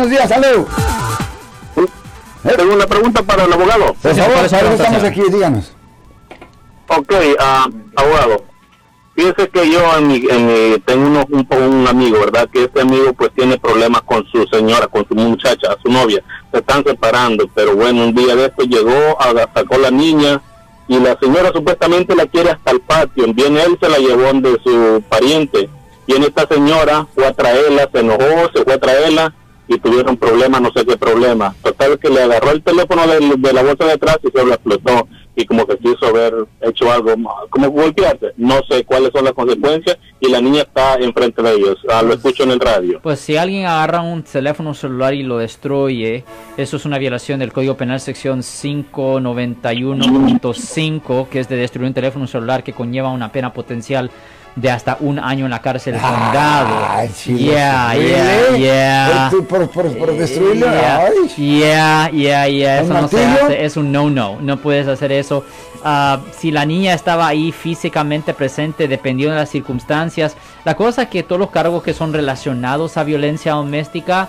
Buenos días, salud. Tengo una pregunta para el abogado. Por favor, estamos aquí, díganos. Ok, uh, abogado. Fíjese que yo en mi, en mi, tengo uno, un, un, amigo, ¿verdad? Que este amigo pues tiene problemas con su señora, con su muchacha, su novia. Se están separando, pero bueno, un día de esto llegó, sacó la niña y la señora supuestamente la quiere hasta el patio. Viene él, se la llevó de su pariente. Viene esta señora, fue a traerla, se enojó, se fue a traerla y tuvieron problemas, no sé qué problema. Total que le agarró el teléfono de, de la bolsa de atrás y se lo explotó y como que quiso haber hecho algo, como golpearse. No sé cuáles son las consecuencias y la niña está enfrente de ellos. Ah, lo pues, escucho en el radio. Pues si alguien agarra un teléfono celular y lo destruye, eso es una violación del Código Penal sección 591.5, que es de destruir un teléfono celular que conlleva una pena potencial de hasta un año en la cárcel condado. Ay, yeah, yeah, yeah. Por, por, por destruirlo. Yeah, yeah, yeah, Eso no se hace. Es un no-no. No puedes hacer eso. Uh, si la niña estaba ahí físicamente presente, dependiendo de las circunstancias. La cosa es que todos los cargos que son relacionados a violencia doméstica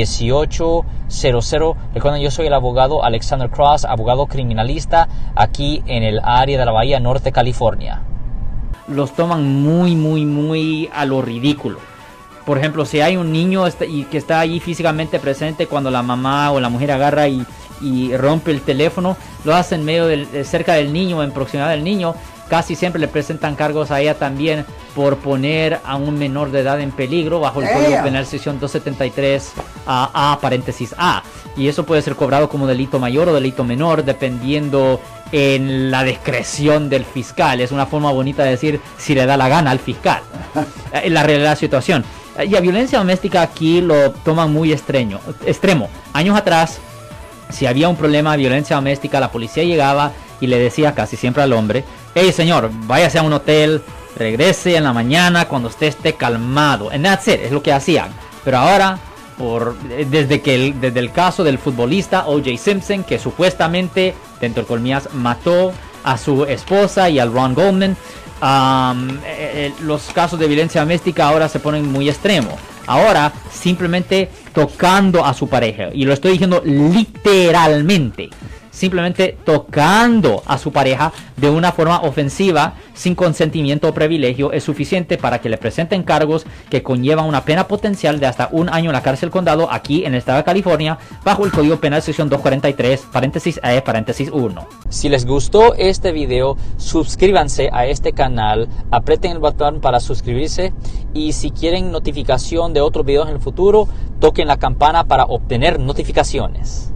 1-800-530-1800. Recuerden, yo soy el abogado Alexander Cross, abogado criminalista aquí en el área de la Bahía Norte, California. Los toman muy, muy, muy a lo ridículo. Por ejemplo, si hay un niño este, que está allí físicamente presente cuando la mamá o la mujer agarra y y rompe el teléfono, lo hace en medio del, cerca del niño, en proximidad del niño, casi siempre le presentan cargos a ella también por poner a un menor de edad en peligro bajo el Código Penal sección 273 a, a paréntesis A. Y eso puede ser cobrado como delito mayor o delito menor dependiendo en la discreción del fiscal. Es una forma bonita de decir si le da la gana al fiscal. En la realidad de la situación. Y a violencia doméstica aquí lo toman muy extremo. Años atrás si había un problema de violencia doméstica, la policía llegaba y le decía casi siempre al hombre, hey señor, váyase a un hotel, regrese en la mañana cuando usted esté calmado. And that's it, es lo que hacían. Pero ahora, por, desde, que el, desde el caso del futbolista O.J. Simpson, que supuestamente, dentro de colmillas, mató a su esposa y al Ron Goldman, eh, eh, los casos de violencia doméstica ahora se ponen muy extremos. Ahora simplemente tocando a su pareja. Y lo estoy diciendo literalmente simplemente tocando a su pareja de una forma ofensiva sin consentimiento o privilegio es suficiente para que le presenten cargos que conllevan una pena potencial de hasta un año en la cárcel condado aquí en el estado de California bajo el Código Penal sección 243 paréntesis E paréntesis 1. Si les gustó este video, suscríbanse a este canal, aprieten el botón para suscribirse y si quieren notificación de otros videos en el futuro, toquen la campana para obtener notificaciones.